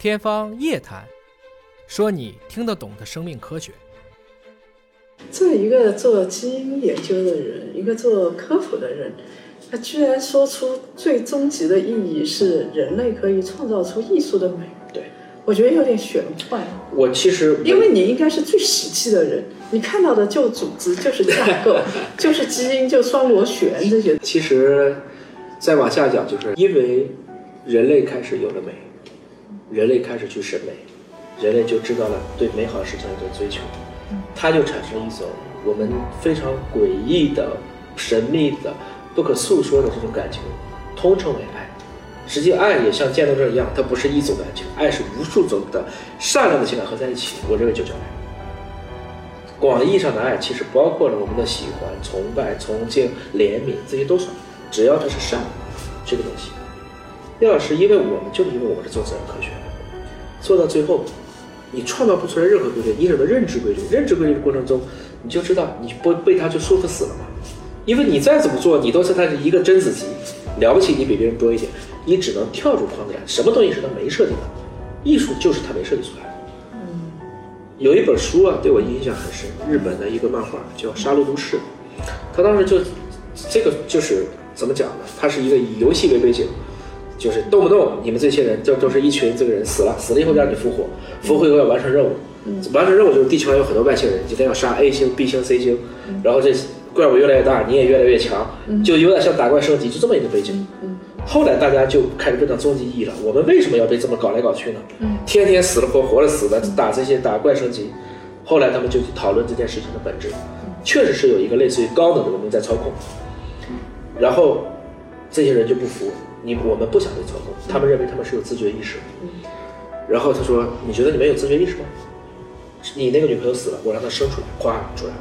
天方夜谭，说你听得懂的生命科学。这一个做基因研究的人，一个做科普的人，他居然说出最终极的意义是人类可以创造出艺术的美。对，我觉得有点玄幻。我其实因为你应该是最实际的人，你看到的就组织，就是架构，就是基因，就双螺旋这些。其实再往下讲，就是因为人类开始有了美，人类开始去审美，人类就知道了对美好事情的追求，它就产生一种我们非常诡异的、神秘的、不可诉说的这种感情，通称为爱。实际爱也像渐冻症一样，它不是一种感情，爱是无数种的善良的情感合在一起，我认为就叫爱。广义上的爱其实包括了我们的喜欢、崇拜、崇敬、怜悯，这些都算，只要它是善这个东西。廖老师，因为我们就是因为我们是做自然科学的，做到最后，你创造不出来任何规律，你只能认知规律。认知规律的过程中，你就知道你不被它就束缚死了嘛。因为你再怎么做，你都是它的一个真子集，了不起你比别人多一点，你只能跳出框架。什么东西是它没设计的？艺术就是它没设计出来的。有一本书啊，对我印象很深，日本的一个漫画叫《杀戮都市》，他当时就这个就是怎么讲呢？它是一个以游戏为背景，就是动不动你们这些人就都是一群这个人死了，死了以后让你复活，复活以后要完成任务，完成任务就是地球上有很多外星人，今天要杀 A 星、B 星、C 星，然后这怪物越来越大，你也越来越强，就有点像打怪升级，就这么一个背景。后来大家就开始问到终极意义了：我们为什么要被这么搞来搞去呢？天天死了活活了死的打这些打怪升级。后来他们就去讨论这件事情的本质，确实是有一个类似于高等的文明在操控。然后这些人就不服，你我们不想被操控，他们认为他们是有自觉意识。然后他说：“你觉得你们有自觉意识吗？你那个女朋友死了，我让她生出来，咵出来了，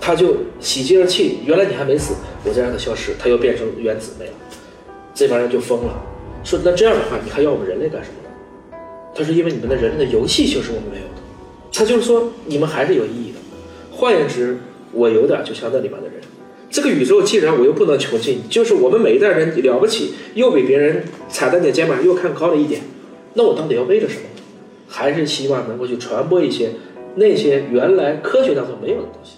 他就喜极而泣。原来你还没死，我再让她消失，她又变成原子没了。这帮人就疯了，说那这样的话，你还要我们人类干什么呢？他说，因为你们的人类的游戏性是我们没有的。他就是说，你们还是有意义的。换言之，我有点就像那里面的人。这个宇宙既然我又不能穷尽，就是我们每一代人了不起，又比别人踩在你的肩膀又看高了一点，那我到底要为了什么？还是希望能够去传播一些那些原来科学当中没有的东西。